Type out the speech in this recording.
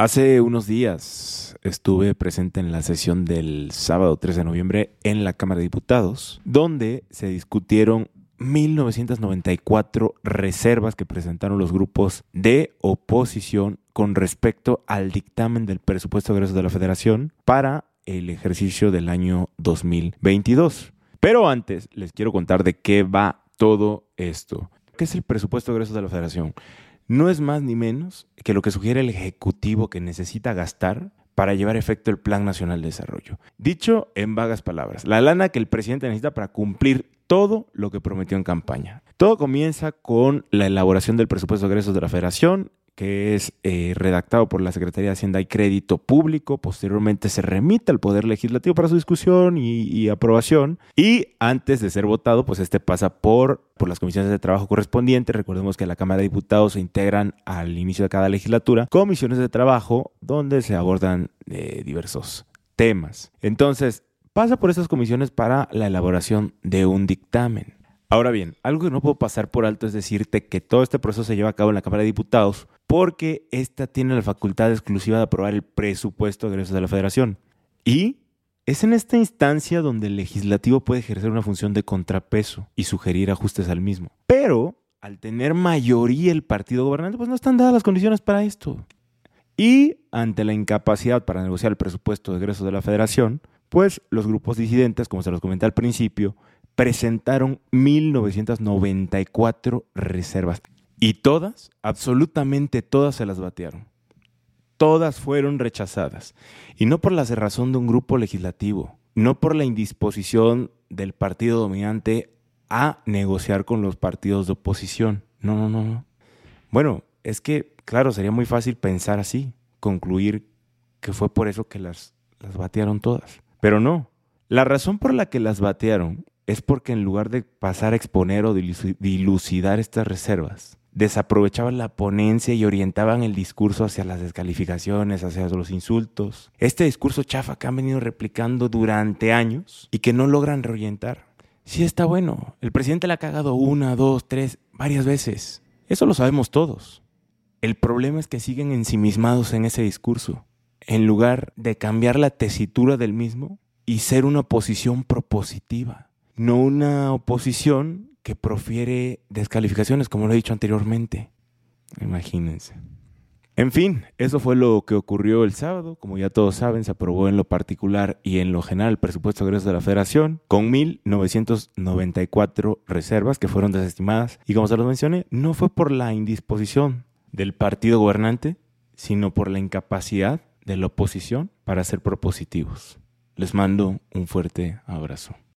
Hace unos días estuve presente en la sesión del sábado 3 de noviembre en la Cámara de Diputados, donde se discutieron 1994 reservas que presentaron los grupos de oposición con respecto al dictamen del presupuesto de egresos de la Federación para el ejercicio del año 2022. Pero antes les quiero contar de qué va todo esto. ¿Qué es el presupuesto de egresos de la Federación? No es más ni menos que lo que sugiere el Ejecutivo que necesita gastar para llevar efecto el Plan Nacional de Desarrollo. Dicho en vagas palabras, la lana que el presidente necesita para cumplir todo lo que prometió en campaña. Todo comienza con la elaboración del presupuesto de egresos de la Federación, que es eh, redactado por la Secretaría de Hacienda y Crédito Público. Posteriormente se remite al Poder Legislativo para su discusión y, aprobación. Y antes de ser votado, pues este pasa por, por las comisiones de trabajo correspondientes. Recordemos que la Cámara de Diputados se integran al inicio de cada legislatura comisiones de trabajo donde se abordan eh, diversos temas. Entonces, pasa por esas comisiones para la elaboración de un dictamen. Ahora bien, algo que no puedo pasar por alto es decirte que todo este proceso se lleva a cabo en la Cámara de Diputados porque ésta tiene la facultad exclusiva de aprobar el presupuesto de egresos de la Federación. Y es en esta instancia donde el legislativo puede ejercer una función de contrapeso y sugerir ajustes al mismo. Pero al tener mayoría el partido gobernante, pues no están dadas las condiciones para esto. Y ante la incapacidad para negociar el presupuesto de egresos de la Federación, pues los grupos disidentes, como se los comenté al principio, presentaron 1994 reservas. Y todas, absolutamente todas se las batearon. Todas fueron rechazadas. Y no por la cerrazón de un grupo legislativo, no por la indisposición del partido dominante a negociar con los partidos de oposición. No, no, no, no. Bueno, es que, claro, sería muy fácil pensar así, concluir que fue por eso que las, las batearon todas. Pero no. La razón por la que las batearon es porque en lugar de pasar a exponer o dilucidar estas reservas, desaprovechaban la ponencia y orientaban el discurso hacia las descalificaciones, hacia los insultos. Este discurso chafa que han venido replicando durante años y que no logran reorientar. Sí está bueno. El presidente la ha cagado una, dos, tres, varias veces. Eso lo sabemos todos. El problema es que siguen ensimismados en ese discurso. En lugar de cambiar la tesitura del mismo y ser una oposición propositiva no una oposición que profiere descalificaciones, como lo he dicho anteriormente. Imagínense. En fin, eso fue lo que ocurrió el sábado. Como ya todos saben, se aprobó en lo particular y en lo general el presupuesto de de la Federación con 1.994 reservas que fueron desestimadas. Y como se los mencioné, no fue por la indisposición del partido gobernante, sino por la incapacidad de la oposición para ser propositivos. Les mando un fuerte abrazo.